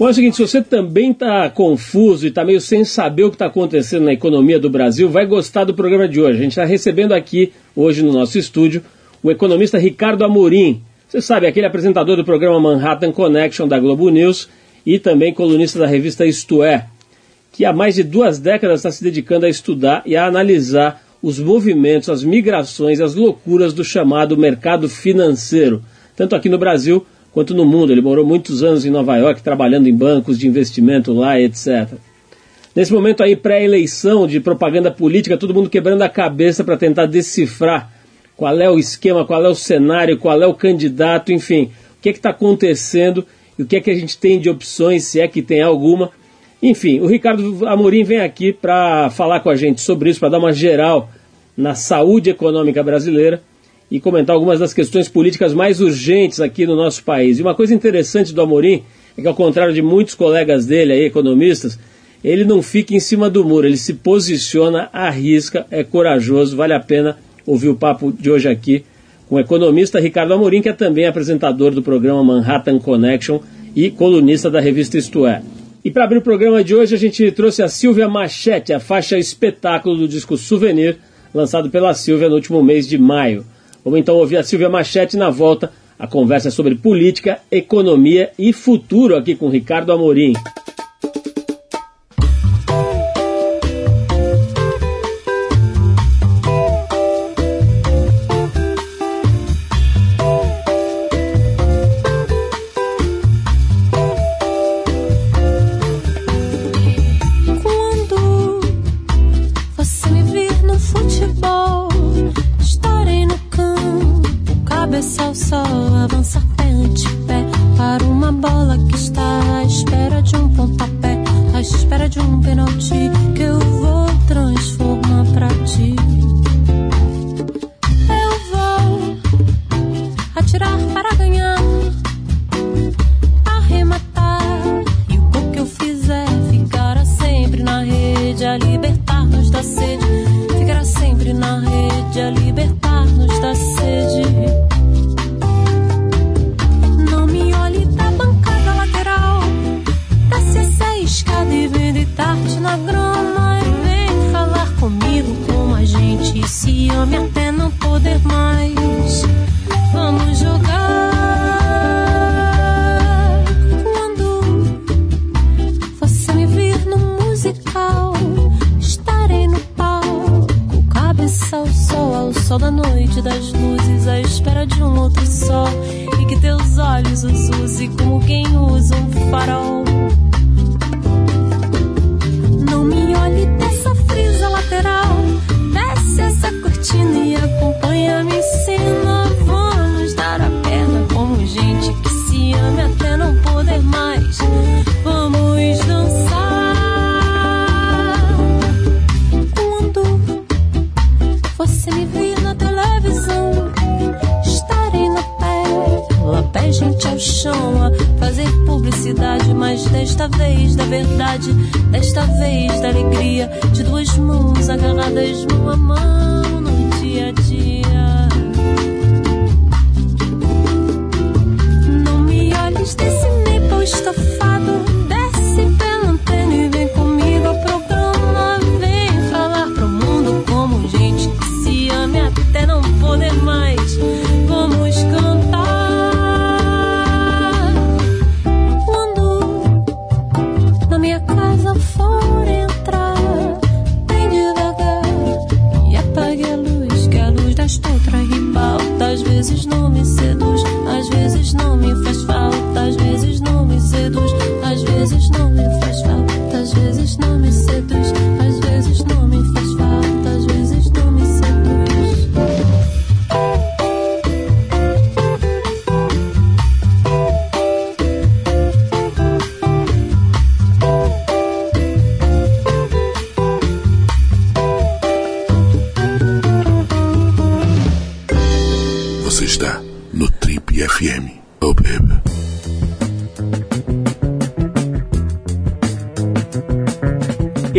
Bom, é o seguinte, se você também está confuso e está meio sem saber o que está acontecendo na economia do Brasil, vai gostar do programa de hoje. A gente está recebendo aqui, hoje no nosso estúdio, o economista Ricardo Amorim. Você sabe, aquele apresentador do programa Manhattan Connection da Globo News e também colunista da revista Isto É, que há mais de duas décadas está se dedicando a estudar e a analisar os movimentos, as migrações, as loucuras do chamado mercado financeiro, tanto aqui no Brasil quanto no mundo. Ele morou muitos anos em Nova York, trabalhando em bancos de investimento lá, etc. Nesse momento aí, pré-eleição de propaganda política, todo mundo quebrando a cabeça para tentar decifrar qual é o esquema, qual é o cenário, qual é o candidato, enfim, o que é está acontecendo e o que é que a gente tem de opções, se é que tem alguma. Enfim, o Ricardo Amorim vem aqui para falar com a gente sobre isso, para dar uma geral na saúde econômica brasileira e comentar algumas das questões políticas mais urgentes aqui no nosso país. E uma coisa interessante do Amorim é que, ao contrário de muitos colegas dele, aí, economistas, ele não fica em cima do muro, ele se posiciona, arrisca, é corajoso, vale a pena ouvir o papo de hoje aqui com o economista Ricardo Amorim, que é também apresentador do programa Manhattan Connection e colunista da revista Isto É. E para abrir o programa de hoje, a gente trouxe a Silvia Machete, a faixa espetáculo do disco Souvenir, lançado pela Silvia no último mês de maio. Vamos então ouvir a Silvia Machete na volta. A conversa é sobre política, economia e futuro aqui com Ricardo Amorim.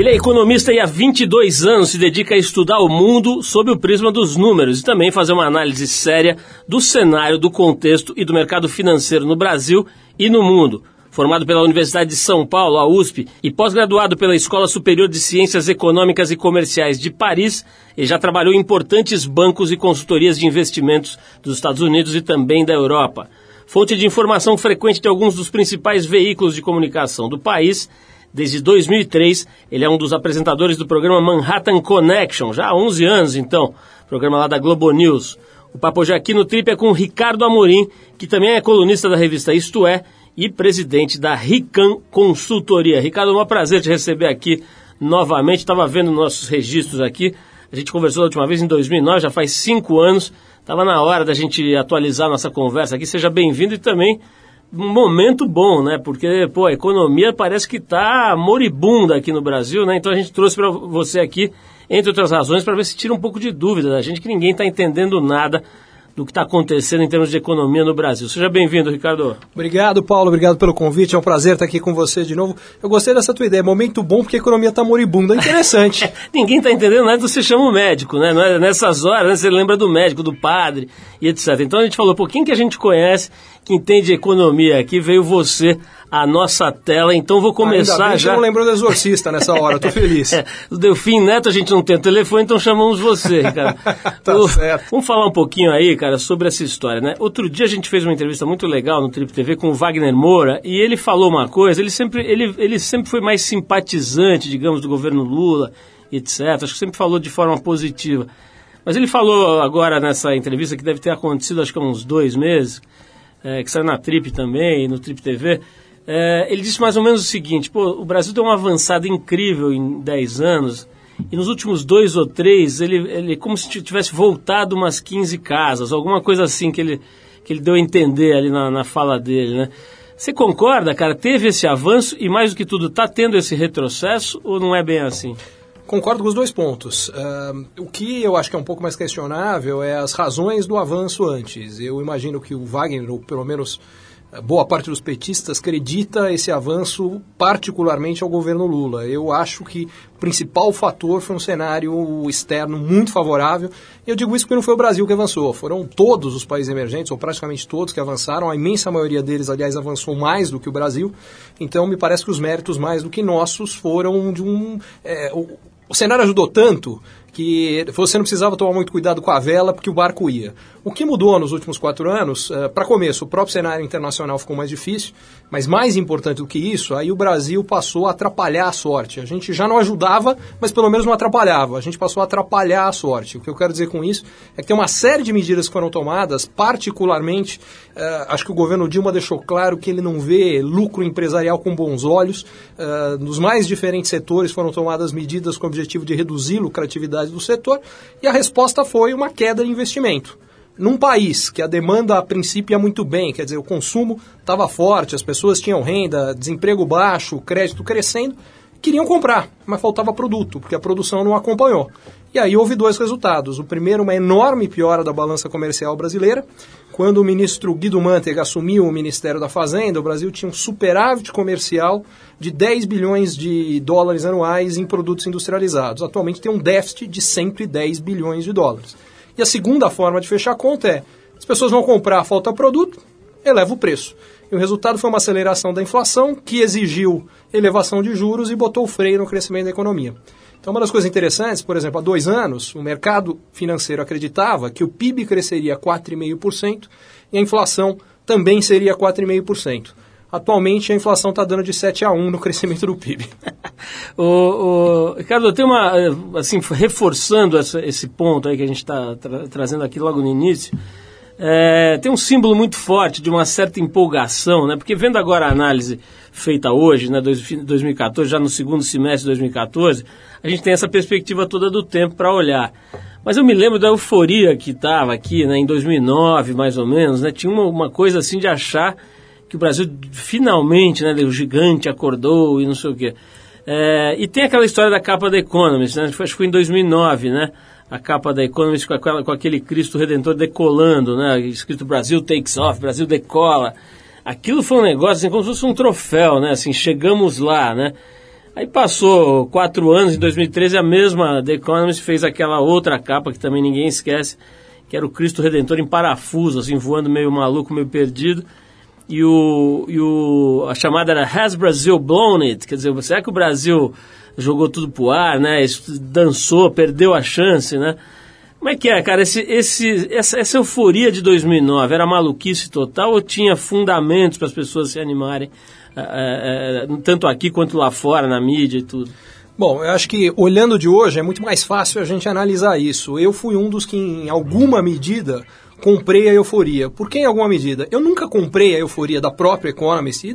Economista e há 22 anos se dedica a estudar o mundo sob o prisma dos números e também fazer uma análise séria do cenário, do contexto e do mercado financeiro no Brasil e no mundo. Formado pela Universidade de São Paulo, a USP, e pós-graduado pela Escola Superior de Ciências Econômicas e Comerciais de Paris, ele já trabalhou em importantes bancos e consultorias de investimentos dos Estados Unidos e também da Europa. Fonte de informação frequente de alguns dos principais veículos de comunicação do país, desde 2003, ele é um dos apresentadores do programa Manhattan Connection, já há 11 anos então, programa lá da Globo News. O papo hoje aqui no Trip é com Ricardo Amorim, que também é colunista da revista Isto É e presidente da Rican Consultoria. Ricardo, é um prazer te receber aqui novamente. Estava vendo nossos registros aqui. A gente conversou a última vez em 2009, já faz cinco anos. Estava na hora da gente atualizar nossa conversa aqui. Seja bem-vindo e também um momento bom, né? Porque, pô, a economia parece que está moribunda aqui no Brasil, né? Então a gente trouxe para você aqui, entre outras razões, para ver se tira um pouco de dúvida da gente, que ninguém está entendendo nada do que está acontecendo em termos de economia no Brasil. Seja bem-vindo, Ricardo. Obrigado, Paulo. Obrigado pelo convite. É um prazer estar aqui com você de novo. Eu gostei dessa tua ideia. Momento bom porque a economia está moribunda. Interessante. Ninguém está entendendo nada, você chama o médico, né? É nessas horas né? você lembra do médico, do padre e etc. Então a gente falou, pô, quem que a gente conhece que entende economia aqui? Veio você a nossa tela, então vou começar Ainda já. Não lembrou do exorcista nessa hora, tô feliz. é, o Delfim Neto a gente não tem telefone, então chamamos você, cara. tá o, certo. Vamos falar um pouquinho aí, cara, sobre essa história, né? Outro dia a gente fez uma entrevista muito legal no Trip TV com o Wagner Moura e ele falou uma coisa, ele sempre, ele, ele sempre foi mais simpatizante, digamos, do governo Lula, etc. Acho que sempre falou de forma positiva. Mas ele falou agora nessa entrevista que deve ter acontecido acho que há uns dois meses, é, que saiu na Trip também, no Trip TV, é, ele disse mais ou menos o seguinte: pô, o Brasil deu uma avançada incrível em 10 anos, e nos últimos dois ou três, ele, ele como se tivesse voltado umas 15 casas, alguma coisa assim que ele, que ele deu a entender ali na, na fala dele, né? Você concorda, cara? Teve esse avanço e, mais do que tudo, está tendo esse retrocesso ou não é bem assim? Concordo com os dois pontos. Uh, o que eu acho que é um pouco mais questionável é as razões do avanço antes. Eu imagino que o Wagner, ou pelo menos boa parte dos petistas acredita esse avanço particularmente ao governo Lula. Eu acho que o principal fator foi um cenário externo muito favorável. Eu digo isso porque não foi o Brasil que avançou, foram todos os países emergentes, ou praticamente todos que avançaram. A imensa maioria deles, aliás, avançou mais do que o Brasil. Então, me parece que os méritos mais do que nossos foram de um... É, o, cenário ajudou tanto que você não precisava tomar muito cuidado com a vela porque o barco ia. O que mudou nos últimos quatro anos, uh, para começo, o próprio cenário internacional ficou mais difícil, mas mais importante do que isso, aí o Brasil passou a atrapalhar a sorte. A gente já não ajudava, mas pelo menos não atrapalhava. A gente passou a atrapalhar a sorte. O que eu quero dizer com isso é que tem uma série de medidas que foram tomadas, particularmente, uh, acho que o governo Dilma deixou claro que ele não vê lucro empresarial com bons olhos. Uh, nos mais diferentes setores foram tomadas medidas com o objetivo de reduzir lucratividade do setor, e a resposta foi uma queda de investimento. Num país que a demanda a princípio ia muito bem, quer dizer, o consumo estava forte, as pessoas tinham renda, desemprego baixo, crédito crescendo, queriam comprar, mas faltava produto, porque a produção não acompanhou. E aí houve dois resultados. O primeiro, uma enorme piora da balança comercial brasileira. Quando o ministro Guido Mantega assumiu o Ministério da Fazenda, o Brasil tinha um superávit comercial de 10 bilhões de dólares anuais em produtos industrializados. Atualmente tem um déficit de 110 bilhões de dólares. E a segunda forma de fechar a conta é: as pessoas vão comprar, falta produto, eleva o preço. E o resultado foi uma aceleração da inflação que exigiu elevação de juros e botou freio no crescimento da economia. Então, uma das coisas interessantes, por exemplo, há dois anos, o mercado financeiro acreditava que o PIB cresceria 4,5% e a inflação também seria 4,5%. Atualmente, a inflação está dando de 7 a 1 no crescimento do PIB. o, o, Ricardo, tem uma, assim, reforçando essa, esse ponto aí que a gente está tra trazendo aqui logo no início, é, tem um símbolo muito forte de uma certa empolgação, né? Porque vendo agora a análise feita hoje, né, 2014, já no segundo semestre de 2014, a gente tem essa perspectiva toda do tempo para olhar. Mas eu me lembro da euforia que estava aqui, né, em 2009, mais ou menos, né? Tinha uma, uma coisa assim de achar que o Brasil finalmente, né, o gigante acordou e não sei o quê. É, e tem aquela história da capa da Economist, né? Acho que foi em 2009, né? a capa da Economist com, aquela, com aquele Cristo Redentor decolando, né? Escrito Brasil takes off, Brasil decola. Aquilo foi um negócio assim, como se fosse um troféu, né? Assim, chegamos lá, né? Aí passou quatro anos, em 2013 a mesma The Economist fez aquela outra capa que também ninguém esquece, que era o Cristo Redentor em parafuso, assim, voando meio maluco, meio perdido. E, o, e o, a chamada era Has Brazil Blown It? Quer dizer, será que o Brasil jogou tudo pro ar, né? Dançou, perdeu a chance, né? Como é que é, cara? Esse, esse, essa, essa euforia de 2009 era maluquice total ou tinha fundamentos para as pessoas se animarem, é, é, tanto aqui quanto lá fora, na mídia e tudo? Bom, eu acho que olhando de hoje é muito mais fácil a gente analisar isso. Eu fui um dos que, em alguma medida, comprei a euforia. Por que em alguma medida? Eu nunca comprei a euforia da própria Economist e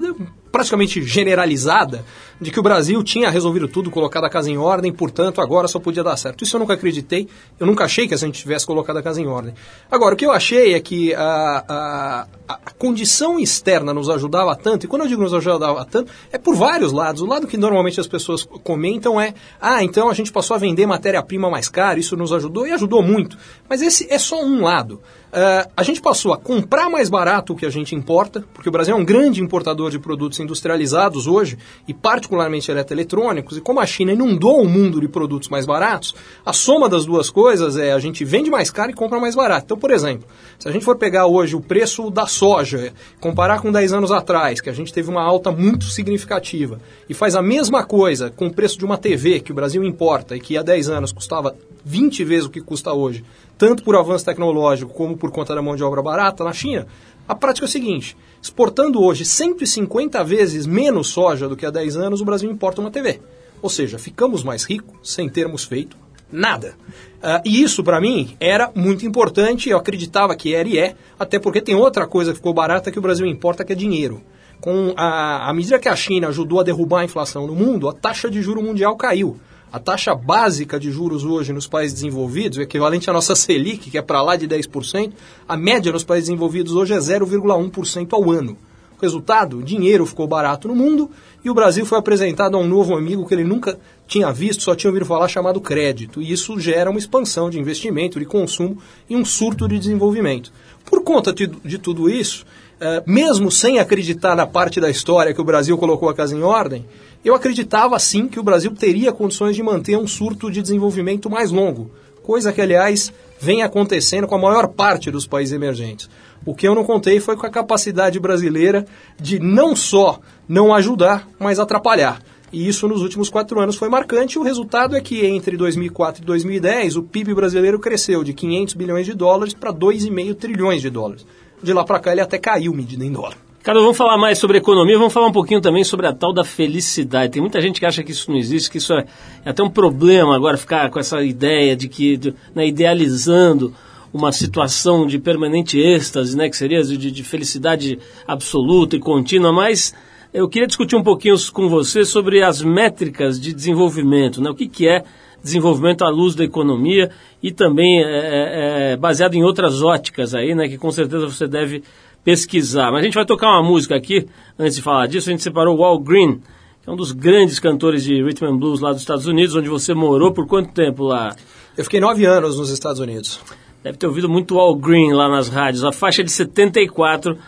praticamente generalizada de que o Brasil tinha resolvido tudo, colocado a casa em ordem, portanto agora só podia dar certo. Isso eu nunca acreditei, eu nunca achei que a gente tivesse colocado a casa em ordem. Agora, o que eu achei é que a, a, a condição externa nos ajudava tanto, e quando eu digo nos ajudava tanto, é por vários lados. O lado que normalmente as pessoas comentam é, ah, então a gente passou a vender matéria-prima mais cara, isso nos ajudou, e ajudou muito. Mas esse é só um lado. Uh, a gente passou a comprar mais barato o que a gente importa, porque o Brasil é um grande importador de produtos industrializados hoje, e particularmente eletroeletrônicos, e como a China inundou o mundo de produtos mais baratos, a soma das duas coisas é a gente vende mais caro e compra mais barato. Então, por exemplo, se a gente for pegar hoje o preço da soja, comparar com 10 anos atrás, que a gente teve uma alta muito significativa, e faz a mesma coisa com o preço de uma TV que o Brasil importa e que há 10 anos custava 20 vezes o que custa hoje, tanto por avanço tecnológico como por conta da mão de obra barata na China, a prática é o seguinte: exportando hoje 150 vezes menos soja do que há 10 anos, o Brasil importa uma TV. Ou seja, ficamos mais ricos sem termos feito nada. Uh, e isso, para mim, era muito importante, eu acreditava que era e é, até porque tem outra coisa que ficou barata que o Brasil importa, que é dinheiro. Com a, a medida que a China ajudou a derrubar a inflação no mundo, a taxa de juro mundial caiu. A taxa básica de juros hoje nos países desenvolvidos, equivalente à nossa Selic, que é para lá de 10%, a média nos países desenvolvidos hoje é 0,1% ao ano. Resultado, dinheiro ficou barato no mundo e o Brasil foi apresentado a um novo amigo que ele nunca tinha visto, só tinha ouvido falar, chamado crédito. E isso gera uma expansão de investimento, de consumo e um surto de desenvolvimento. Por conta de, de tudo isso, eh, mesmo sem acreditar na parte da história que o Brasil colocou a casa em ordem, eu acreditava sim que o Brasil teria condições de manter um surto de desenvolvimento mais longo, coisa que, aliás, vem acontecendo com a maior parte dos países emergentes. O que eu não contei foi com a capacidade brasileira de não só não ajudar, mas atrapalhar. E isso nos últimos quatro anos foi marcante. O resultado é que entre 2004 e 2010 o PIB brasileiro cresceu de 500 bilhões de dólares para 2,5 trilhões de dólares. De lá para cá ele até caiu medida em dólar. Cara, vamos falar mais sobre economia, vamos falar um pouquinho também sobre a tal da felicidade. Tem muita gente que acha que isso não existe, que isso é, é até um problema agora ficar com essa ideia de que, de, né, idealizando uma situação de permanente êxtase, né, que seria de, de felicidade absoluta e contínua, mas eu queria discutir um pouquinho com você sobre as métricas de desenvolvimento, né, o que, que é desenvolvimento à luz da economia e também é, é, é baseado em outras óticas aí, né, que com certeza você deve pesquisar. Mas a gente vai tocar uma música aqui, antes de falar disso, a gente separou o Al Green, que é um dos grandes cantores de rhythm and blues lá dos Estados Unidos, onde você morou por quanto tempo lá? Eu fiquei nove anos nos Estados Unidos. Deve ter ouvido muito Al Green lá nas rádios. A faixa de 74,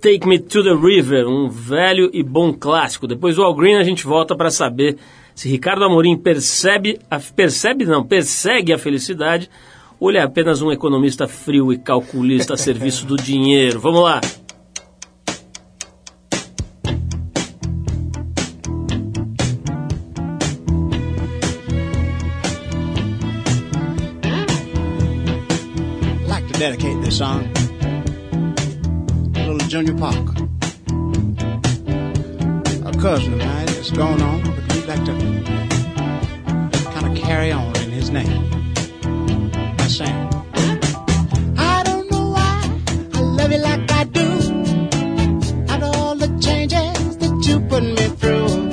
Take Me to the River, um velho e bom clássico. Depois do Al Green a gente volta para saber se Ricardo Amorim percebe, a, percebe não, persegue a felicidade ou ele é apenas um economista frio e calculista a serviço do dinheiro? Vamos lá! like to dedicate this song to little Junior Parker. A cousin of mine is going on, but he'd like to kind of carry on in his name. I don't know why I love you like I do. After all the changes that you put me through,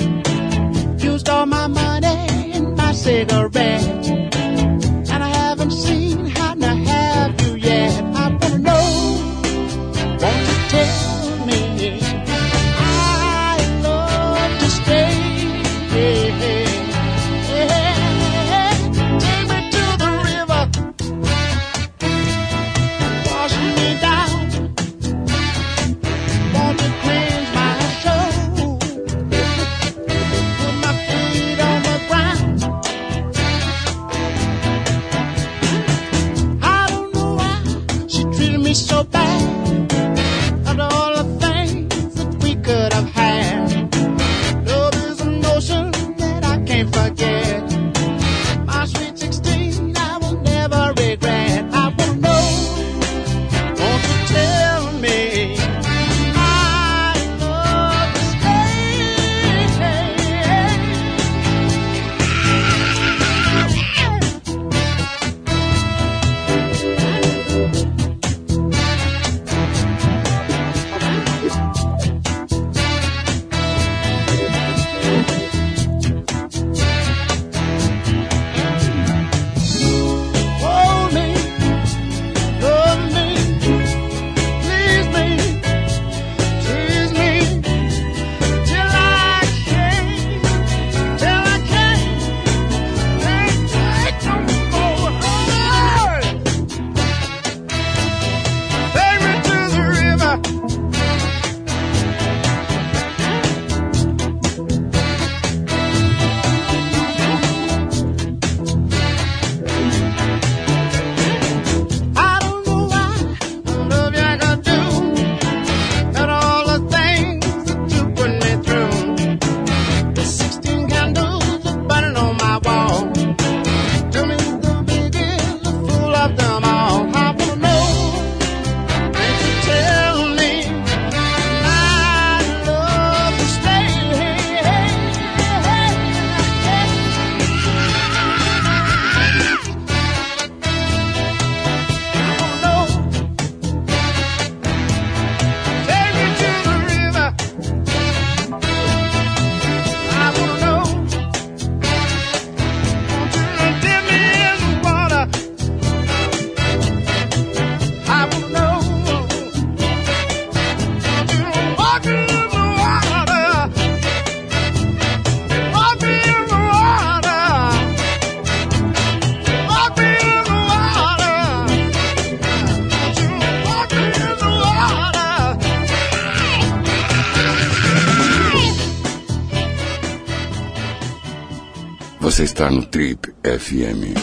my money and my cigarettes. And I haven't seen how to have you yet. I wanna know, won't you tell Você está no Trip FM.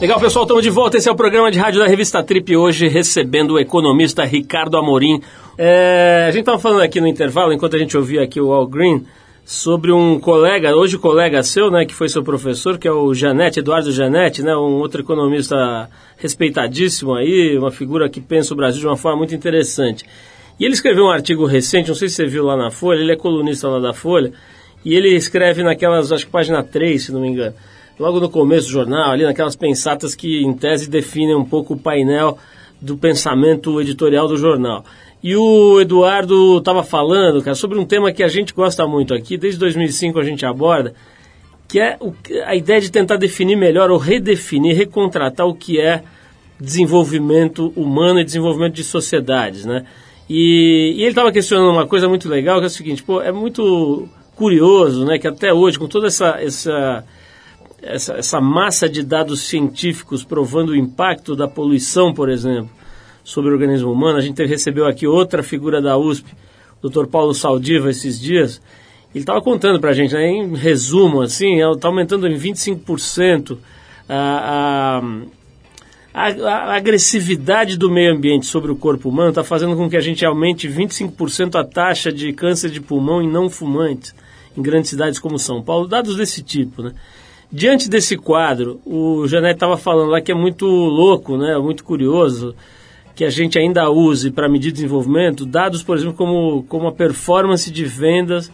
Legal, pessoal, estamos de volta. Esse é o programa de rádio da revista Trip. Hoje recebendo o economista Ricardo Amorim. É, a gente estava falando aqui no intervalo, enquanto a gente ouvia aqui o Al Green, sobre um colega, hoje colega seu, né, que foi seu professor, que é o Janete, Eduardo Janete, né, um outro economista respeitadíssimo aí, uma figura que pensa o Brasil de uma forma muito interessante. E ele escreveu um artigo recente, não sei se você viu lá na Folha, ele é colunista lá da Folha, e ele escreve naquelas, acho que página 3, se não me engano logo no começo do jornal, ali naquelas pensatas que, em tese, definem um pouco o painel do pensamento editorial do jornal. E o Eduardo estava falando, cara, sobre um tema que a gente gosta muito aqui, desde 2005 a gente aborda, que é a ideia de tentar definir melhor ou redefinir, recontratar o que é desenvolvimento humano e desenvolvimento de sociedades, né? E, e ele estava questionando uma coisa muito legal, que é o seguinte, pô, é muito curioso, né, que até hoje, com toda essa, essa essa, essa massa de dados científicos provando o impacto da poluição, por exemplo, sobre o organismo humano. A gente recebeu aqui outra figura da USP, o Dr. Paulo Saldiva, esses dias. Ele estava contando para a gente, né, em resumo, assim, está aumentando em 25% a, a, a, agressividade do meio ambiente sobre o corpo humano está fazendo com que a gente aumente 25% a taxa de câncer de pulmão em não fumantes em grandes cidades como São Paulo, dados desse tipo, né? Diante desse quadro, o Janete estava falando lá que é muito louco, né, muito curioso, que a gente ainda use para medir desenvolvimento dados, por exemplo, como, como a performance de vendas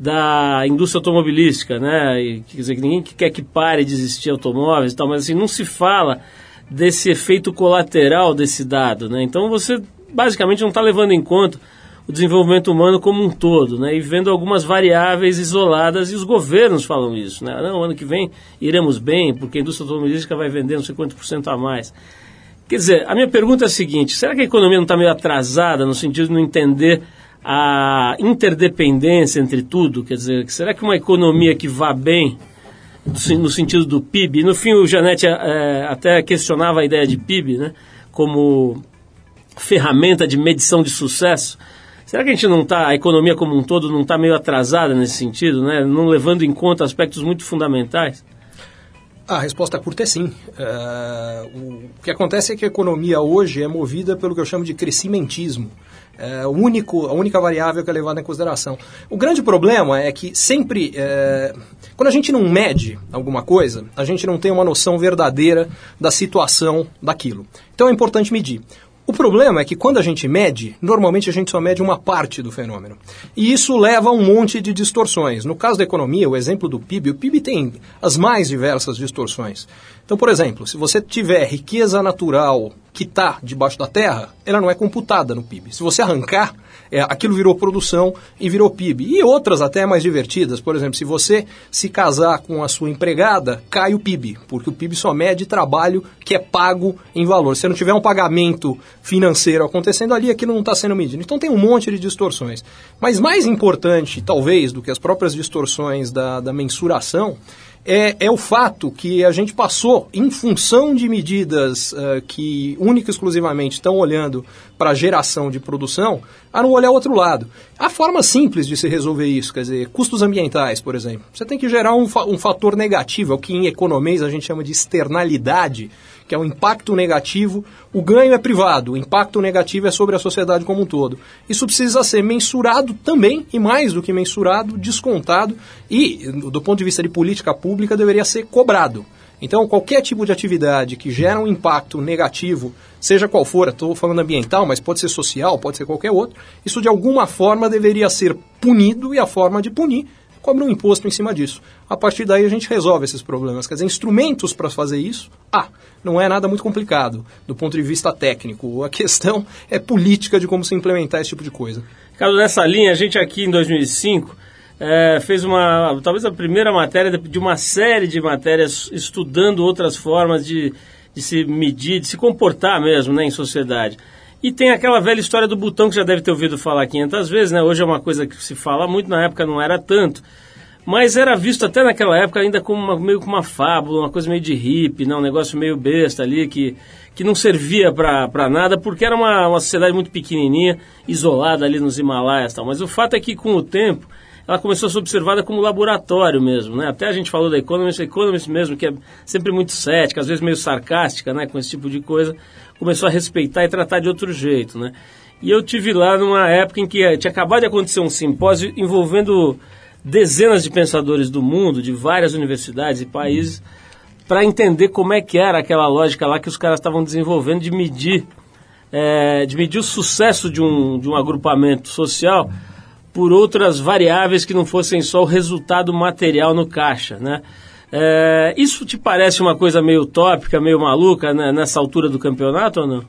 da indústria automobilística, né? Quer dizer, que ninguém quer que pare de existir automóveis e tal, mas assim, não se fala desse efeito colateral desse dado, né? Então você basicamente não está levando em conta o desenvolvimento humano como um todo, né? E vendo algumas variáveis isoladas, e os governos falam isso, né? Não, ano que vem iremos bem, porque a indústria automobilística vai vender não sei quanto por cento a mais. Quer dizer, a minha pergunta é a seguinte, será que a economia não está meio atrasada no sentido de não entender a interdependência entre tudo? Quer dizer, será que uma economia que vá bem, no sentido do PIB, no fim o Janete é, até questionava a ideia de PIB, né? Como ferramenta de medição de sucesso, Será que a gente não está, a economia como um todo não está meio atrasada nesse sentido, né? não levando em conta aspectos muito fundamentais? A resposta curta é sim. Uh, o que acontece é que a economia hoje é movida pelo que eu chamo de crescimentismo. É o único, a única variável que é levada em consideração. O grande problema é que sempre, é, quando a gente não mede alguma coisa, a gente não tem uma noção verdadeira da situação daquilo. Então é importante medir. O problema é que quando a gente mede, normalmente a gente só mede uma parte do fenômeno. E isso leva a um monte de distorções. No caso da economia, o exemplo do PIB, o PIB tem as mais diversas distorções. Então, por exemplo, se você tiver riqueza natural que está debaixo da terra, ela não é computada no PIB. Se você arrancar, é, aquilo virou produção e virou PIB. E outras até mais divertidas, por exemplo, se você se casar com a sua empregada, cai o PIB, porque o PIB só mede trabalho que é pago em valor. Se não tiver um pagamento financeiro acontecendo ali, aquilo não está sendo medido. Então tem um monte de distorções. Mas mais importante, talvez, do que as próprias distorções da, da mensuração, é, é o fato que a gente passou, em função de medidas uh, que única e exclusivamente estão olhando para a geração de produção, a não olhar o outro lado. Há forma simples de se resolver isso, quer dizer, custos ambientais, por exemplo. Você tem que gerar um, fa um fator negativo, é o que em economês a gente chama de externalidade, que é o impacto negativo. O ganho é privado, o impacto negativo é sobre a sociedade como um todo. Isso precisa ser mensurado também, e mais do que mensurado, descontado e, do ponto de vista de política pública, deveria ser cobrado. Então, qualquer tipo de atividade que gera um impacto negativo, seja qual for, estou falando ambiental, mas pode ser social, pode ser qualquer outro, isso de alguma forma deveria ser punido e a forma de punir cobra um imposto em cima disso. A partir daí a gente resolve esses problemas. Quer dizer, instrumentos para fazer isso, ah, não é nada muito complicado do ponto de vista técnico. A questão é política de como se implementar esse tipo de coisa. Carlos, nessa linha, a gente aqui em 2005 é, fez uma, talvez a primeira matéria de uma série de matérias estudando outras formas de, de se medir, de se comportar mesmo né, em sociedade. E tem aquela velha história do botão que já deve ter ouvido falar 500 vezes, né? Hoje é uma coisa que se fala muito, na época não era tanto. mas era visto até naquela época ainda como uma, meio como uma fábula, uma coisa meio de hippie, né? um negócio meio besta ali que, que não servia para nada, porque era uma, uma sociedade muito pequenininha, isolada ali nos Himalaias tal. Mas o fato é que com o tempo ela começou a ser observada como laboratório mesmo, né? Até a gente falou da Economist, a Economist mesmo, que é sempre muito cética, às vezes meio sarcástica, né? Com esse tipo de coisa, começou a respeitar e tratar de outro jeito, né? E eu tive lá numa época em que tinha acabado de acontecer um simpósio envolvendo dezenas de pensadores do mundo, de várias universidades e países, para entender como é que era aquela lógica lá que os caras estavam desenvolvendo de medir, é, de medir o sucesso de um, de um agrupamento social por outras variáveis que não fossem só o resultado material no caixa, né? É, isso te parece uma coisa meio utópica, meio maluca né, nessa altura do campeonato ou não?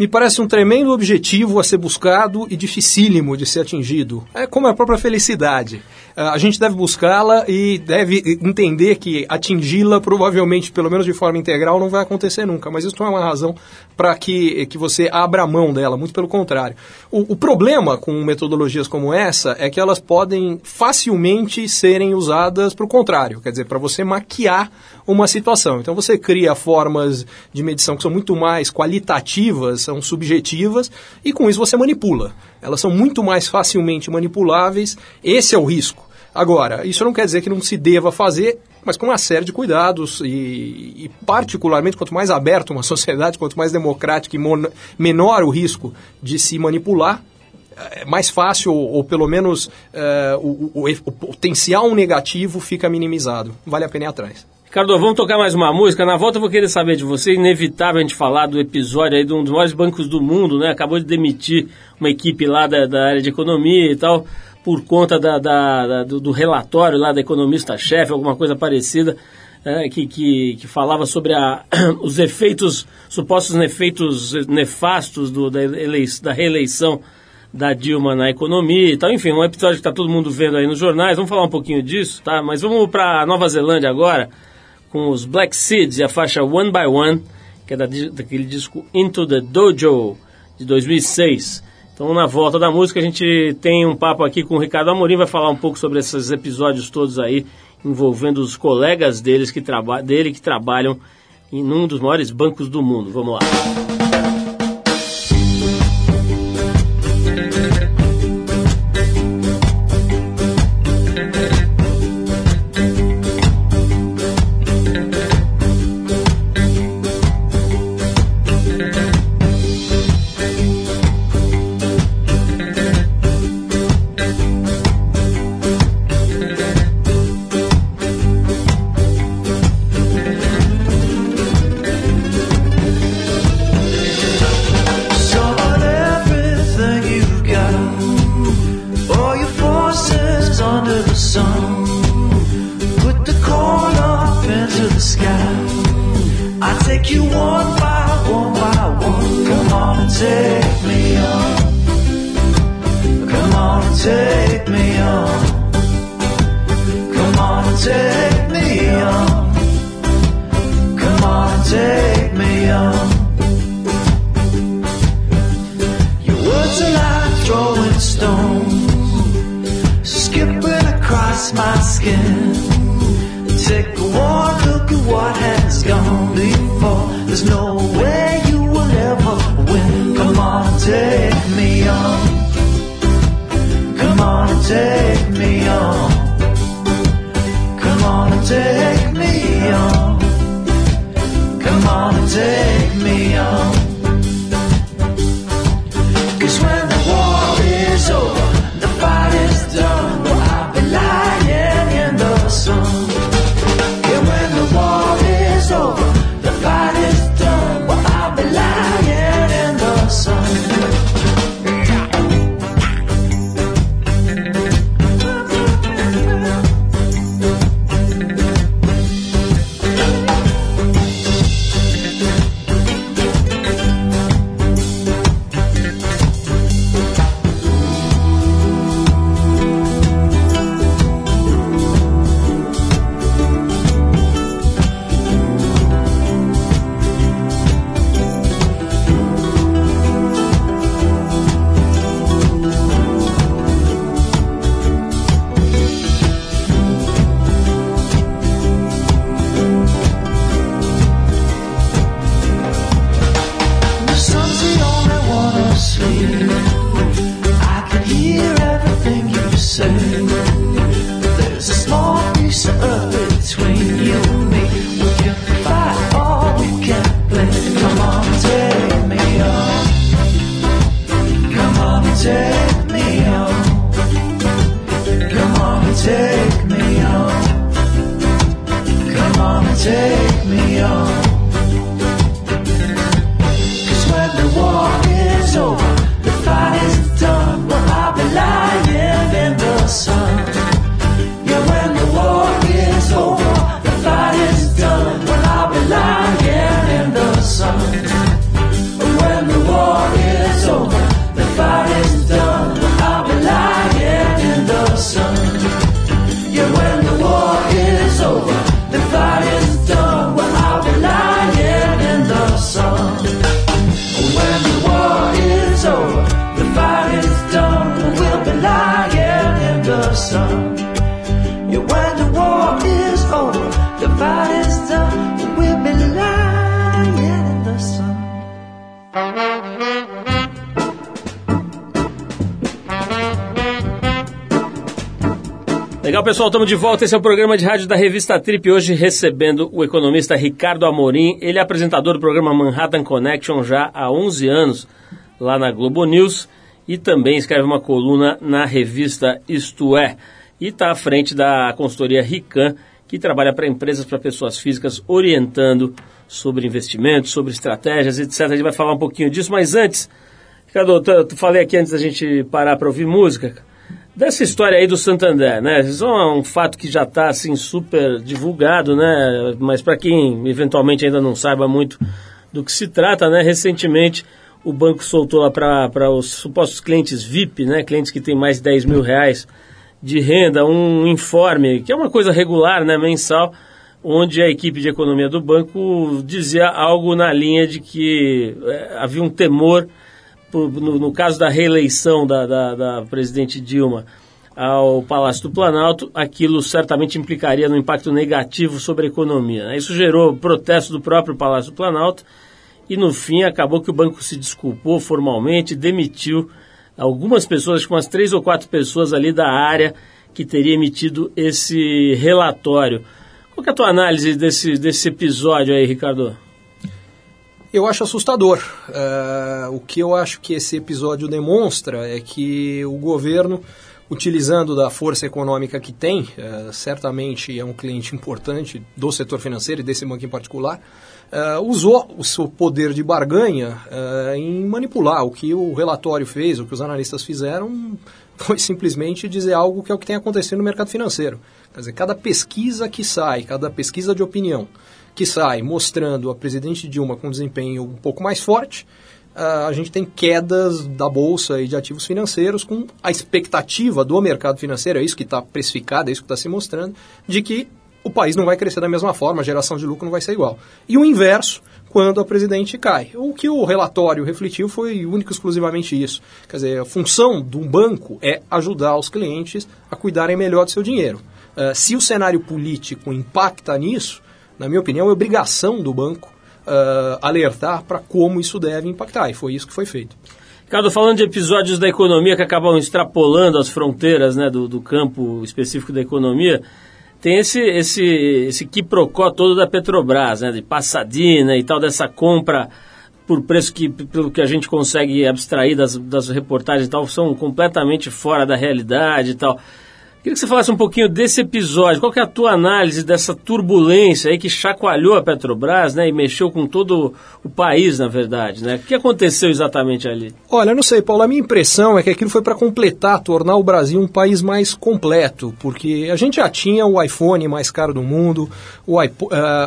Me parece um tremendo objetivo a ser buscado e dificílimo de ser atingido. É como a própria felicidade. Ah, a gente deve buscá-la e deve entender que atingi-la, provavelmente, pelo menos de forma integral, não vai acontecer nunca. Mas isso não é uma razão para que, que você abra mão dela, muito pelo contrário. O, o problema com metodologias como essa é que elas podem facilmente serem usadas para o contrário, quer dizer, para você maquiar uma situação. Então você cria formas de medição que são muito mais qualitativas, são subjetivas, e com isso você manipula. Elas são muito mais facilmente manipuláveis, esse é o risco. Agora, isso não quer dizer que não se deva fazer, mas com uma série de cuidados e, e particularmente, quanto mais aberta uma sociedade, quanto mais democrática e menor o risco de se manipular, é mais fácil, ou, pelo menos é, o, o, o, potencial negativo fica minimizado. Vale a pena ir atrás. Ricardo, vamos tocar mais uma música. Na volta eu vou querer saber de você. Inevitável a gente falar do episódio aí de um dos maiores bancos do mundo, né? Acabou de demitir uma equipe lá da, da área de economia e tal por conta da, da, do, do, relatório lá da economista-chefe, alguma coisa parecida, é, que, que, que, falava sobre a, os efeitos, supostos efeitos nefastos do, da, da reeleição da Dilma na economia e tal. Enfim, um episódio que está todo mundo vendo aí nos jornais. Vamos falar um pouquinho disso, tá? Mas vamos para Nova Zelândia agora, com os Black Seeds e a faixa One by One, que é da, daquele disco Into the Dojo, de 2006. Então, na volta da música, a gente tem um papo aqui com o Ricardo Amorim, vai falar um pouco sobre esses episódios todos aí, envolvendo os colegas deles que dele que trabalham em um dos maiores bancos do mundo. Vamos lá. Pessoal, estamos de volta. Esse é o programa de rádio da revista Trip. Hoje recebendo o economista Ricardo Amorim. Ele é apresentador do programa Manhattan Connection já há 11 anos, lá na Globo News. E também escreve uma coluna na revista Isto É. E está à frente da consultoria Rican, que trabalha para empresas, para pessoas físicas, orientando sobre investimentos, sobre estratégias, etc. A gente vai falar um pouquinho disso, mas antes, Ricardo, eu falei aqui antes da gente parar para ouvir música Dessa história aí do Santander, né? Isso é um fato que já está assim super divulgado, né? Mas para quem eventualmente ainda não saiba muito do que se trata, né? Recentemente o banco soltou lá para os supostos clientes VIP, né? Clientes que têm mais de 10 mil reais de renda, um informe, que é uma coisa regular, né? Mensal, onde a equipe de economia do banco dizia algo na linha de que é, havia um temor no, no caso da reeleição da, da, da, presidente Dilma ao Palácio do Planalto, aquilo certamente implicaria no impacto negativo sobre a economia. Né? Isso gerou protesto do próprio Palácio do Planalto e, no fim, acabou que o banco se desculpou formalmente, demitiu algumas pessoas, acho que umas três ou quatro pessoas ali da área que teria emitido esse relatório. Qual é a tua análise desse, desse episódio aí, Ricardo? Eu acho assustador. Uh, o que eu acho que esse episódio demonstra é que o governo, utilizando da força econômica que tem, uh, certamente é um cliente importante do setor financeiro e desse banco em particular, uh, usou o seu poder de barganha em manipular. O que o relatório fez, o que os analistas fizeram, foi simplesmente dizer algo que é o que tem acontecido no mercado financeiro. Quer dizer, cada pesquisa que sai, cada pesquisa de opinião, que sai mostrando a presidente Dilma com desempenho um pouco mais forte, uh, a gente tem quedas da bolsa e de ativos financeiros com a expectativa do mercado financeiro, é isso que está precificado, é isso que está se mostrando, de que o país não vai crescer da mesma forma, a geração de lucro não vai ser igual. E o inverso, quando a presidente cai. O que o relatório refletiu foi único e exclusivamente isso. Quer dizer, a função de um banco é ajudar os clientes a cuidarem melhor do seu dinheiro. Uh, se o cenário político impacta nisso, na minha opinião, é obrigação do banco uh, alertar para como isso deve impactar, e foi isso que foi feito. Ricardo, falando de episódios da economia que acabam extrapolando as fronteiras né, do, do campo específico da economia, tem esse, esse, esse quiprocó todo da Petrobras, né, de passadina e tal, dessa compra por preço que, pelo que a gente consegue abstrair das, das reportagens e tal, são completamente fora da realidade e tal. Queria que você falasse um pouquinho desse episódio. Qual é a tua análise dessa turbulência aí que chacoalhou a Petrobras, né, e mexeu com todo o país, na verdade, né? O que aconteceu exatamente ali? Olha, não sei, Paulo. A minha impressão é que aquilo foi para completar, tornar o Brasil um país mais completo, porque a gente já tinha o iPhone mais caro do mundo, o, uh,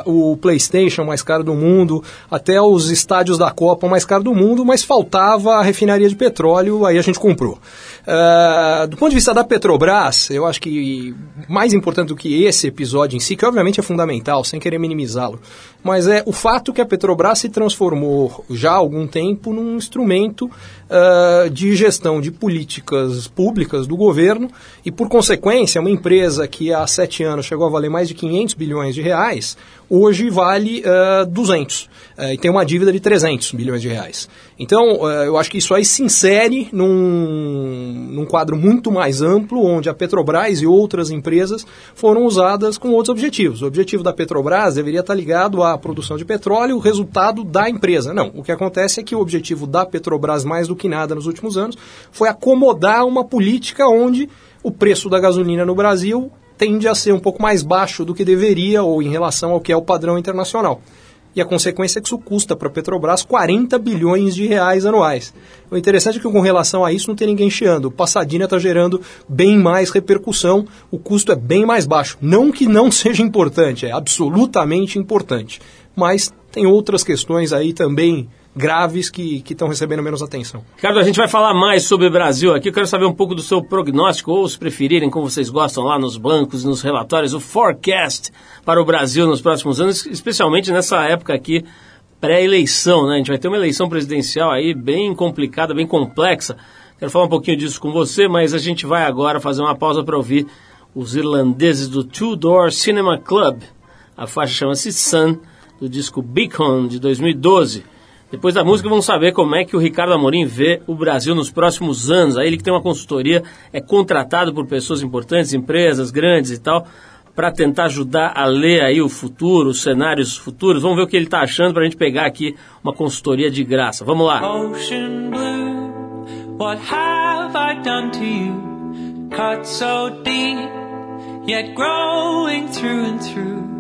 o PlayStation mais caro do mundo, até os estádios da Copa mais caro do mundo, mas faltava a refinaria de petróleo, aí a gente comprou. Uh, do ponto de vista da Petrobras, eu acho que mais importante do que esse episódio em si, que obviamente é fundamental, sem querer minimizá-lo, mas é o fato que a Petrobras se transformou já há algum tempo num instrumento uh, de gestão de políticas públicas do governo e, por consequência, uma empresa que há sete anos chegou a valer mais de 500 bilhões de reais, hoje vale uh, 200 uh, e tem uma dívida de 300 bilhões de reais. Então, uh, eu acho que isso aí se insere num, num quadro muito mais amplo, onde a Petrobras e outras empresas foram usadas com outros objetivos. O objetivo da Petrobras deveria estar ligado à produção de petróleo, o resultado da empresa. Não, o que acontece é que o objetivo da Petrobras, mais do que nada nos últimos anos, foi acomodar uma política onde o preço da gasolina no Brasil tende a ser um pouco mais baixo do que deveria ou em relação ao que é o padrão internacional. E a consequência é que isso custa para a Petrobras 40 bilhões de reais anuais. O interessante é que com relação a isso não tem ninguém chiando. O Passadina está gerando bem mais repercussão, o custo é bem mais baixo. Não que não seja importante, é absolutamente importante. Mas tem outras questões aí também graves que estão recebendo menos atenção. Ricardo, a gente vai falar mais sobre o Brasil aqui. Eu quero saber um pouco do seu prognóstico, ou se preferirem, como vocês gostam lá nos bancos, nos relatórios, o forecast para o Brasil nos próximos anos, especialmente nessa época aqui pré-eleição, né? A gente vai ter uma eleição presidencial aí bem complicada, bem complexa. Quero falar um pouquinho disso com você, mas a gente vai agora fazer uma pausa para ouvir os irlandeses do Two Door Cinema Club. A faixa chama-se Sun, do disco Beacon de 2012. Depois da música vamos saber como é que o Ricardo Amorim vê o Brasil nos próximos anos. Aí ele que tem uma consultoria, é contratado por pessoas importantes, empresas grandes e tal, para tentar ajudar a ler aí o futuro, os cenários futuros. Vamos ver o que ele está achando para a gente pegar aqui uma consultoria de graça. Vamos lá. Ocean blue, what have I done to you? Cut so deep, yet growing through and through.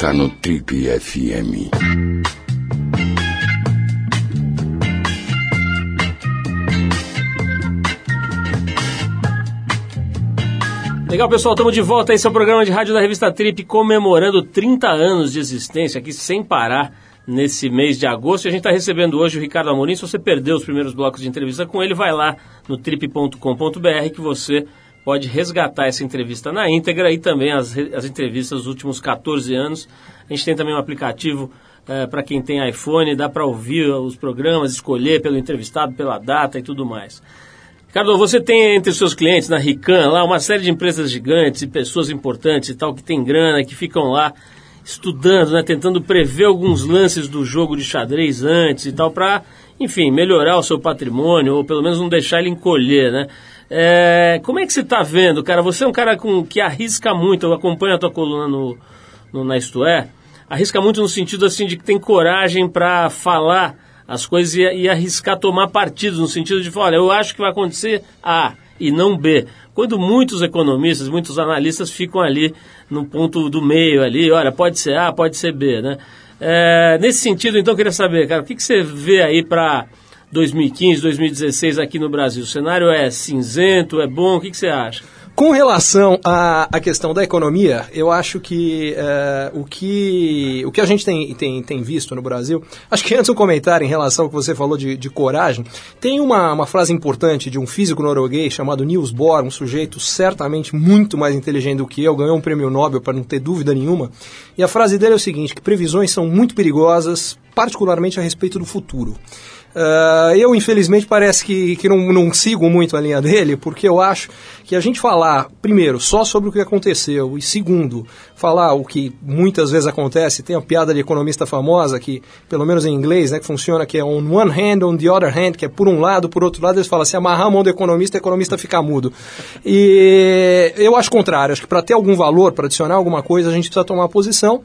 Está no Trip FM. Legal, pessoal, estamos de volta. Esse é o programa de rádio da revista Trip comemorando 30 anos de existência aqui sem parar nesse mês de agosto. A gente está recebendo hoje o Ricardo Amorim. Se você perdeu os primeiros blocos de entrevista com ele, vai lá no trip.com.br que você pode resgatar essa entrevista na íntegra e também as, as entrevistas dos últimos 14 anos. A gente tem também um aplicativo é, para quem tem iPhone, dá para ouvir os programas, escolher pelo entrevistado, pela data e tudo mais. Ricardo, você tem entre os seus clientes na Rican lá uma série de empresas gigantes e pessoas importantes e tal que tem grana, que ficam lá estudando, né, tentando prever alguns lances do jogo de xadrez antes e tal para, enfim, melhorar o seu patrimônio ou pelo menos não deixar ele encolher, né? É, como é que você está vendo, cara? Você é um cara com, que arrisca muito, eu acompanho a tua coluna no, no, na Isto É, arrisca muito no sentido assim de que tem coragem para falar as coisas e, e, arriscar tomar partido, no sentido de olha, eu acho que vai acontecer A e não B. Quando muitos economistas, muitos analistas ficam ali no ponto do meio ali, olha, pode ser A, pode ser B, né? É, nesse sentido, então, eu queria saber, cara, o que, que você vê aí para 2015, 2016 aqui no Brasil? O cenário é cinzento, é bom? O que, que você acha? com relação à, à, questão da economia, eu acho que, uh, o, que o que a gente tem, tem, tem visto no Brasil, acho que antes um comentário em relação ao que você falou de, de coragem, tem uma, uma frase importante de um físico norueguês chamado Niels Bohr, um sujeito certamente muito mais inteligente do que eu, ganhou um prêmio Nobel para não ter dúvida nenhuma, e a frase dele é o seguinte, que previsões são muito perigosas, particularmente a respeito do futuro. Uh, eu, infelizmente, parece que, que não, não sigo muito a linha dele, porque eu acho que a gente falar, primeiro, só sobre o que aconteceu, e segundo, falar o que muitas vezes acontece, tem a piada de economista famosa, que, pelo menos em inglês, né, que funciona, que é on one hand, on the other hand, que é por um lado, por outro lado, eles falam, se amarrar a mão do economista, o economista fica mudo. E eu acho contrário, acho que para ter algum valor, para adicionar alguma coisa, a gente precisa tomar posição,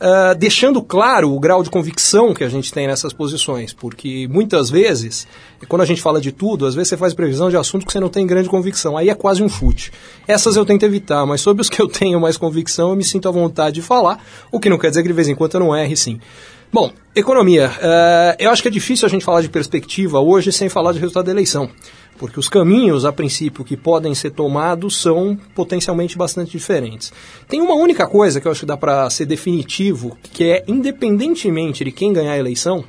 uh, deixando claro o grau de convicção que a gente tem nessas posições, porque muitas vezes, quando a gente fala de tudo, às vezes você faz previsão de assuntos que você não tem grande convicção, aí é quase um Essas eu tento evitar, mas sobre os que eu tenho mais convicção, eu me sinto à vontade de falar, o que não quer dizer que de vez em quando eu não erre, sim. Bom, economia. Uh, eu acho que é difícil a gente falar de perspectiva hoje sem falar de resultado da eleição porque os caminhos, a princípio, que podem ser tomados são potencialmente bastante diferentes. Tem uma única coisa que eu acho que dá para ser definitivo, que é, independentemente de quem ganhar a eleição,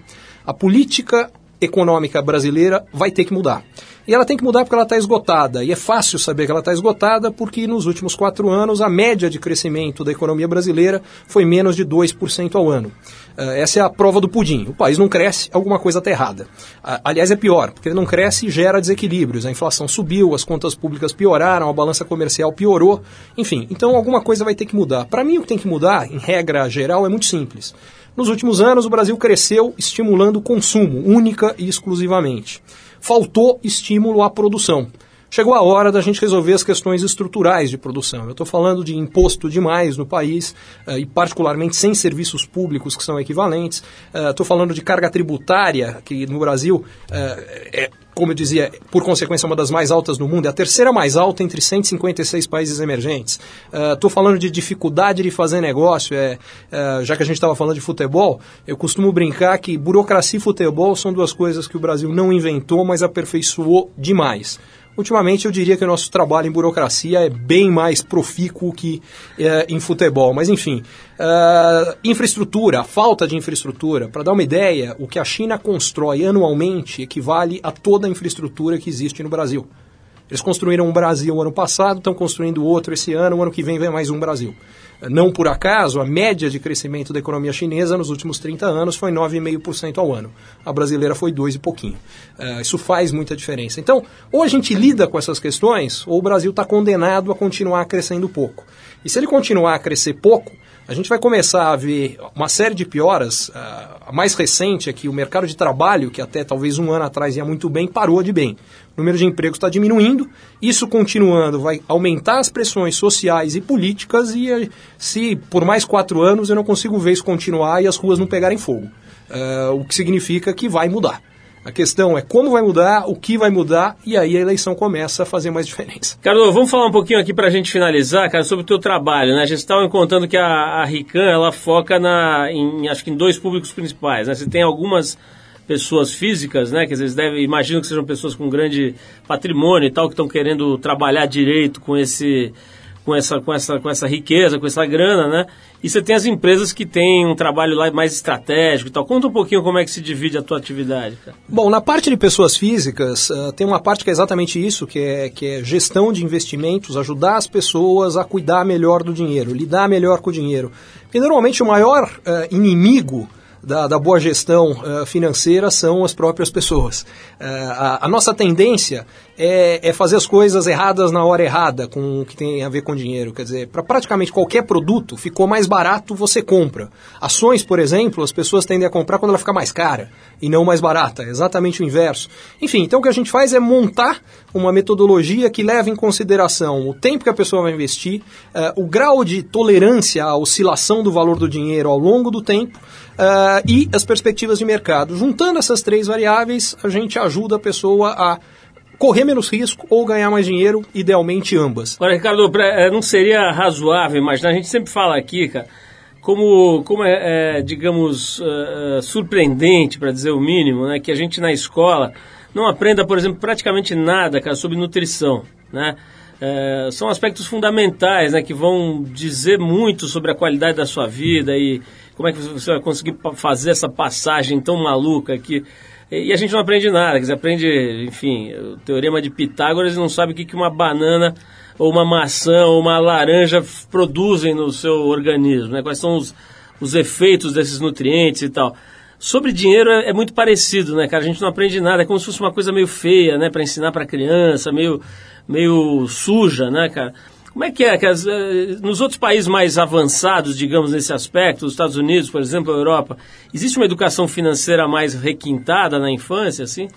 a política econômica brasileira vai ter que mudar. E ela tem que mudar porque ela está esgotada. E é fácil saber que ela está esgotada porque nos últimos quatro anos a média de crescimento da economia brasileira foi menos de 2% ao ano. Uh, essa é a prova do pudim. O país não cresce, alguma coisa está errada. Aliás, é pior, porque ele não cresce e gera desequilíbrios. A inflação subiu, as contas públicas pioraram, a balança comercial piorou. Enfim, então alguma coisa vai ter que mudar. Para mim, o que tem que mudar, em regra geral, é muito simples. Nos últimos anos, o Brasil cresceu estimulando o consumo, única e exclusivamente faltou estímulo à produção. Chegou a hora da gente resolver as questões estruturais de produção. Eu estou falando de imposto demais no país, uh, e particularmente sem serviços públicos que são equivalentes. Estou uh, falando de carga tributária, que no Brasil uh, é, como eu dizia, por consequência, uma das mais altas do mundo, é a terceira mais alta entre 156 países emergentes. Estou falando de dificuldade de fazer negócio, é, já que a gente estava falando de futebol, eu costumo brincar que burocracia e futebol são duas coisas que o Brasil não inventou, mas aperfeiçoou demais. Ultimamente eu diria que o nosso trabalho em burocracia é bem mais profícuo que é, em futebol. Mas enfim, uh, infraestrutura, falta de infraestrutura. Para dar uma ideia, o que a China constrói anualmente equivale a toda a infraestrutura que existe no Brasil. Eles construíram um Brasil ano passado, estão construindo outro esse ano, o ano que vem vem mais um Brasil. Não por acaso, a média de crescimento da economia chinesa nos últimos 30 anos foi 9,5% ao ano. A brasileira foi 2 e pouquinho. Uh, isso faz muita diferença. Então, ou a gente lida com essas questões, ou o Brasil está condenado a continuar crescendo pouco. E se ele continuar a crescer pouco, a gente vai começar a ver uma série de pioras. A mais recente é que o mercado de trabalho, que até talvez um ano atrás ia muito bem, parou de bem. O número de empregos está diminuindo, isso continuando vai aumentar as pressões sociais e políticas e se por mais quatro anos eu não consigo ver isso continuar e as ruas não pegarem fogo. Uh, o que significa que vai mudar. A questão é como vai mudar, o que vai mudar, e aí a eleição começa a fazer mais diferença. Carlos, vamos falar um pouquinho aqui para a gente finalizar, cara, sobre o teu trabalho, né? A gente estava contando que a, a Rican, ela foca na, em, acho que em dois públicos principais, né? Você tem algumas pessoas físicas, né? Que vocês devem, imagino que sejam pessoas com grande patrimônio e tal, que estão querendo trabalhar direito com esse com essa, com, essa, com essa riqueza, com essa grana, né? E você tem as empresas que têm um trabalho lá mais estratégico e tal. Conta um pouquinho como é que se divide a tua atividade, cara. Bom, na parte de pessoas físicas, uh, tem uma parte que é exatamente isso, que é, que é gestão de investimentos, ajudar as pessoas a cuidar melhor do dinheiro, lidar melhor com o dinheiro. Porque normalmente o maior uh, inimigo da, da boa gestão uh, financeira são as próprias pessoas. Uh, a, a, nossa tendência é, é, fazer as coisas erradas na hora errada, com o que tem a ver com dinheiro. Quer dizer, para praticamente qualquer produto, ficou mais barato, você compra. Ações, por exemplo, as pessoas tendem a comprar quando ela fica mais cara e não mais barata. É exatamente o inverso. Enfim, então o que a gente faz é montar uma metodologia que leva em consideração o tempo que a pessoa vai investir, uh, o grau de tolerância à oscilação do valor do dinheiro ao longo do tempo, uh, e as perspectivas de mercado. Juntando essas três variáveis, a gente ajuda a pessoa a correr menos risco ou ganhar mais dinheiro, idealmente ambas. Olha, Ricardo, eh, não seria razoável imaginar, a gente sempre fala aqui, cara, como, como é, é digamos, uh, surpreendente, para dizer o mínimo, né, que a gente na escola não aprenda, por exemplo, praticamente nada, cara, sobre nutrição, né? é, são aspectos fundamentais, né, que vão dizer muito sobre a qualidade da sua vida e como é que você vai conseguir fazer essa passagem tão maluca que e a gente não aprende nada, quer dizer, aprende, enfim, o teorema de Pitágoras e não sabe o que, que uma banana ou uma maçã ou uma laranja produzem no seu organismo, né? quais são os, os efeitos desses nutrientes e tal. Sobre dinheiro é, é, muito parecido, né, cara? A gente não aprende nada, é como se fosse uma coisa meio feia, né, para ensinar para criança, meio, meio suja, né, cara? Como é que é? Que as, eh, nos outros países mais avançados, digamos, nesse aspecto, os Estados Unidos, por exemplo, a Europa, existe uma educação financeira mais requintada na infância, assim?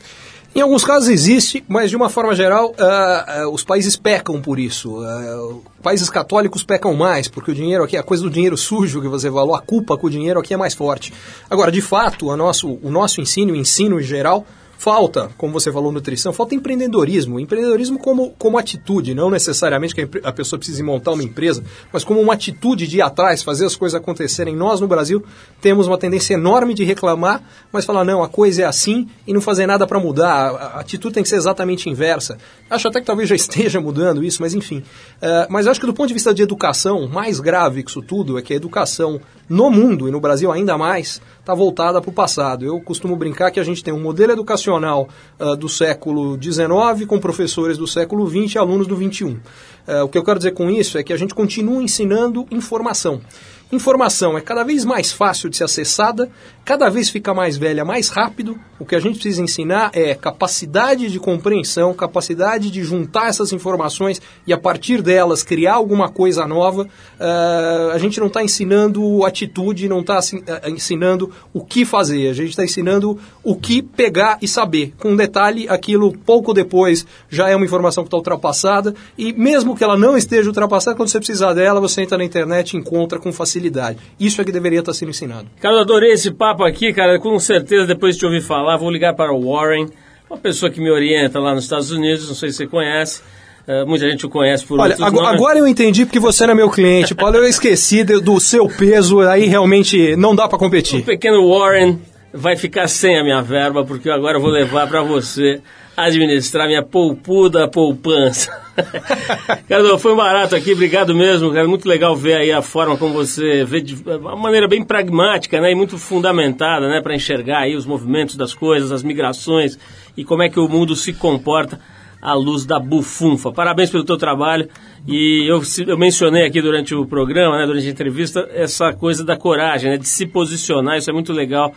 Em alguns casos existe, mas de uma forma geral, uh, uh, os países pecam por isso. Uh, países católicos pecam mais, porque o dinheiro aqui, a coisa do dinheiro sujo que você falou, a culpa com o dinheiro aqui é mais forte. Agora, de fato, nosso, o nosso ensino, o ensino em geral, Falta, como você falou, nutrição, falta empreendedorismo. Empreendedorismo como, como atitude, não necessariamente que a pessoa precise montar uma empresa, mas como uma atitude de ir atrás, fazer as coisas acontecerem. Nós, no Brasil, temos uma tendência enorme de reclamar, mas falar, não, a coisa é assim e não fazer nada para mudar. A, atitude tem que ser exatamente inversa. Acho até que talvez já esteja mudando isso, mas enfim. Uh, mas acho que do ponto de vista de educação, mais grave que isso tudo é que a educação no mundo e no Brasil ainda mais está voltada para o passado. Eu costumo brincar que a gente tem um modelo educacional uh, do século XIX com professores do século XX e alunos do XXI. Uh, o que eu quero dizer com isso é que a gente continua ensinando informação. Informação é cada vez mais fácil de ser acessada, cada vez fica mais velha mais rápido. O que a gente precisa ensinar é capacidade de compreensão, capacidade de juntar essas informações e a partir delas criar alguma coisa nova. Uh, a gente não está ensinando atitude, não está uh, ensinando o que fazer, a gente está ensinando o que pegar e saber. Com detalhe, aquilo pouco depois já é uma informação que está ultrapassada e mesmo que ela não esteja ultrapassada, quando você precisar dela, você entra na internet e encontra com facilidade facilidade. Isso é que deveria estar sendo ensinado. Cara, eu adorei esse papo aqui, cara. Com certeza, depois de te ouvir falar, vou ligar para o Warren, uma pessoa que me orienta lá nos Estados Unidos, não sei se você conhece. Uh, muita gente o conhece por Olha, agora, agora, eu entendi porque você era meu cliente. Paulo, eu esqueci do, do seu peso, aí realmente não dá para competir. O pequeno Warren vai ficar sem a minha verba, porque agora eu vou levar para você administrar minha poupuda poupança. cara, foi um barato aqui, obrigado mesmo, cara. Muito legal ver aí a forma como você vê de uma maneira bem pragmática, né, e muito fundamentada, né, para enxergar aí os movimentos das coisas, as migrações e como é que o mundo se comporta à luz da bufunfa. Parabéns pelo teu trabalho. E eu, eu mencionei aqui durante o programa, né, durante a entrevista, essa coisa da coragem, né, de se posicionar, isso é muito legal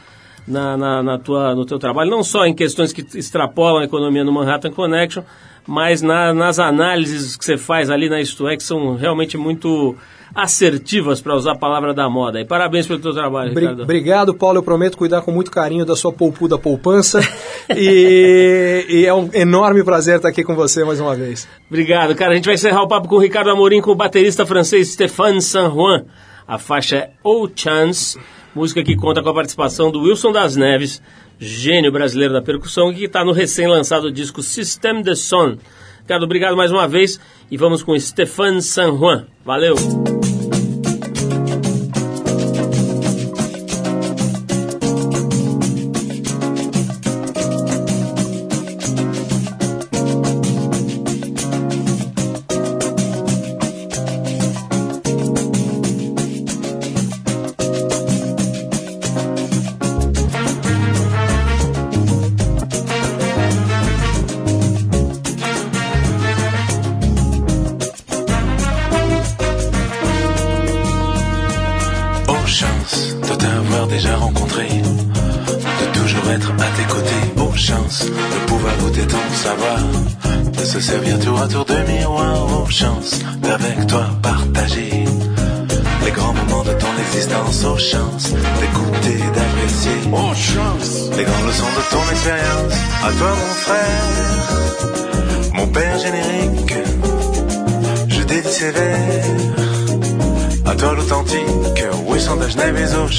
na, na, na, tua, no teu trabalho, não só em questões que extrapolam a economia no Manhattan Connection, mas na, nas análises que você faz ali na Isto É, que são realmente muito assertivas, para usar a palavra da moda. E parabéns pelo teu trabalho, Ricardo. Obrigado, Paulo. Eu prometo cuidar com muito carinho da sua poupuda poupança. e, e, é um enorme prazer estar aqui com você mais uma vez. Obrigado, cara. A gente vai encerrar o papo com o Ricardo Amorim, com o baterista francês Stéphane San Juan. A faixa é Oh Chance música que conta com a participação do Wilson das Neves, gênio brasileiro da percussão, que está no recém-lançado disco System de Son. Ricardo, obrigado mais uma vez e vamos com Stefan San Juan. Valeu!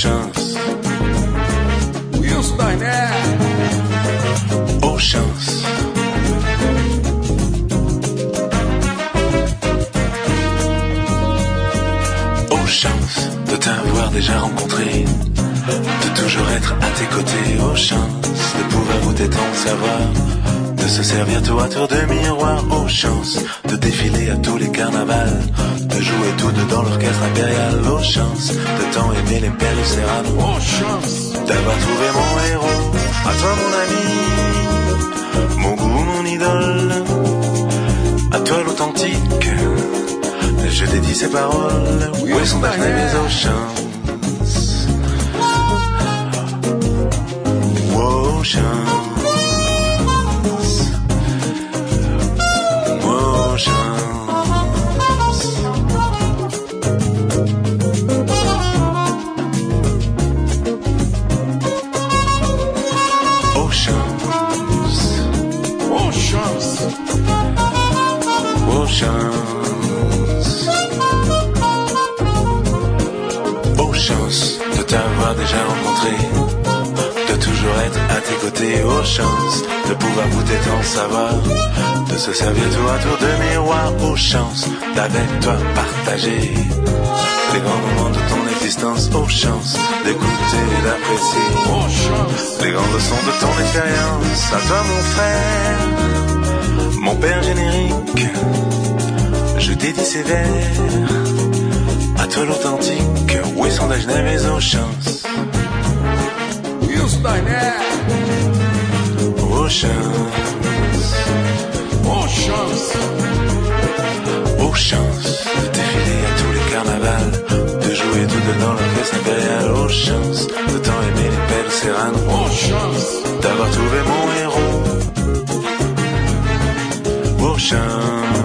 chance. Tour à tour de miroir aux chances De défiler à tous les carnavals De jouer tout dans l'orchestre impérial aux chances De tant aimer les pères de Serrano aux chances. D'avoir trouvé mon héros À toi mon ami Mon goût, mon idole À toi l'authentique. Je dédie ces paroles Où est son Daphné mes aux chances? Aux chances savoir De se servir tour à tour de miroir Aux chances d'avec toi partager Les grands moments de ton existence Aux chances d'écouter et d'apprécier les grandes leçons de ton expérience. À toi, mon frère, mon père générique. Je dédie ces vers. À toi, l'authentique. Où est son Genève et aux chances. Aux chances. Aux chances, Aux chances. De défiler à tous les carnavals. De jouer tout dedans l'orchestre impérial. Aux chances. De tant aimer les belles Serrano. aux chances, D'avoir trouvé mon héros. Aux chances.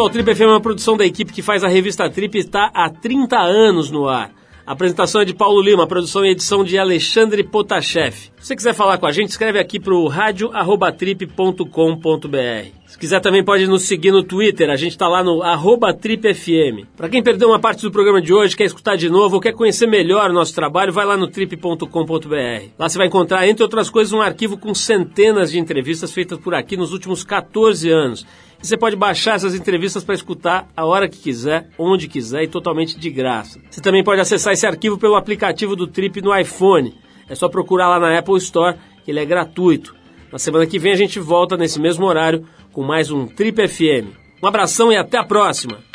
Pessoal. O Trip FM é uma produção da equipe que faz a revista Trip e está há 30 anos no ar. A apresentação é de Paulo Lima, produção e edição de Alexandre Potashev. Se você quiser falar com a gente, escreve aqui para o radio@trip.com.br. Se quiser também pode nos seguir no Twitter, a gente está lá no tripfm. Para quem perdeu uma parte do programa de hoje, quer escutar de novo ou quer conhecer melhor o nosso trabalho, vai lá no trip.com.br. Lá você vai encontrar, entre outras coisas, um arquivo com centenas de entrevistas feitas por aqui nos últimos 14 anos. Você pode baixar essas entrevistas para escutar a hora que quiser, onde quiser e totalmente de graça. Você também pode acessar esse arquivo pelo aplicativo do Trip no iPhone. É só procurar lá na Apple Store, que ele é gratuito. Na semana que vem a gente volta nesse mesmo horário com mais um Trip FM. Um abração e até a próxima!